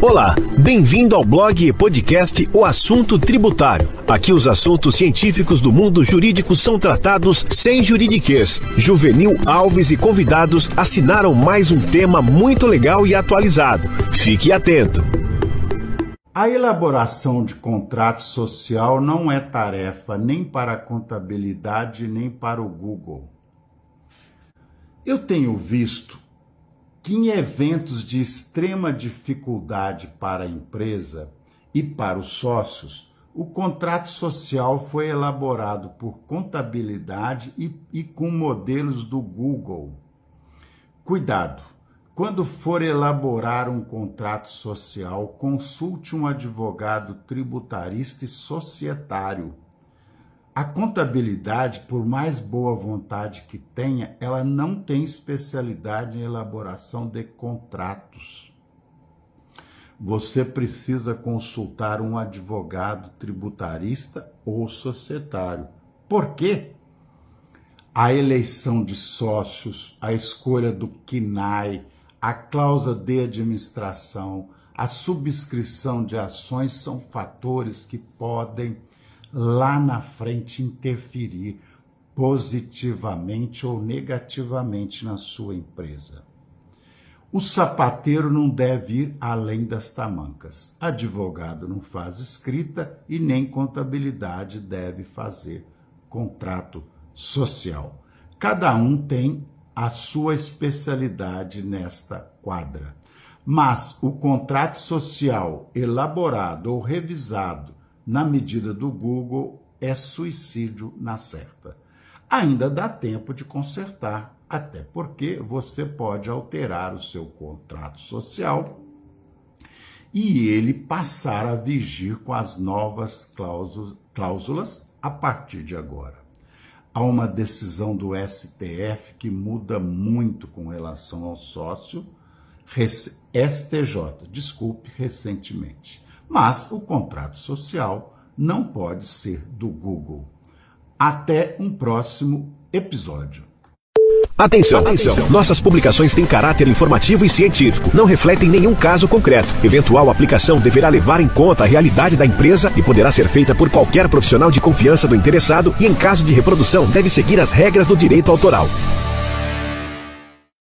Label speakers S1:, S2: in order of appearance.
S1: Olá, bem-vindo ao blog e podcast O Assunto Tributário. Aqui os assuntos científicos do mundo jurídico são tratados sem juridiquês. Juvenil Alves e convidados assinaram mais um tema muito legal e atualizado. Fique atento.
S2: A elaboração de contrato social não é tarefa nem para a contabilidade nem para o Google. Eu tenho visto que em eventos de extrema dificuldade para a empresa e para os sócios, o contrato social foi elaborado por contabilidade e, e com modelos do Google. Cuidado! Quando for elaborar um contrato social, consulte um advogado tributarista e societário a contabilidade, por mais boa vontade que tenha, ela não tem especialidade em elaboração de contratos. Você precisa consultar um advogado tributarista ou societário. Por quê? A eleição de sócios, a escolha do KINAI, a cláusula de administração, a subscrição de ações são fatores que podem lá na frente interferir positivamente ou negativamente na sua empresa. O sapateiro não deve ir além das tamancas. Advogado não faz escrita e nem contabilidade deve fazer contrato social. Cada um tem a sua especialidade nesta quadra. Mas o contrato social elaborado ou revisado na medida do Google, é suicídio na certa. Ainda dá tempo de consertar, até porque você pode alterar o seu contrato social e ele passar a vigir com as novas cláusulas a partir de agora. Há uma decisão do STF que muda muito com relação ao sócio, STJ, desculpe, recentemente. Mas o contrato social não pode ser do Google. Até um próximo episódio.
S1: Atenção, atenção! Nossas publicações têm caráter informativo e científico, não refletem nenhum caso concreto. Eventual aplicação deverá levar em conta a realidade da empresa e poderá ser feita por qualquer profissional de confiança do interessado e, em caso de reprodução, deve seguir as regras do direito autoral.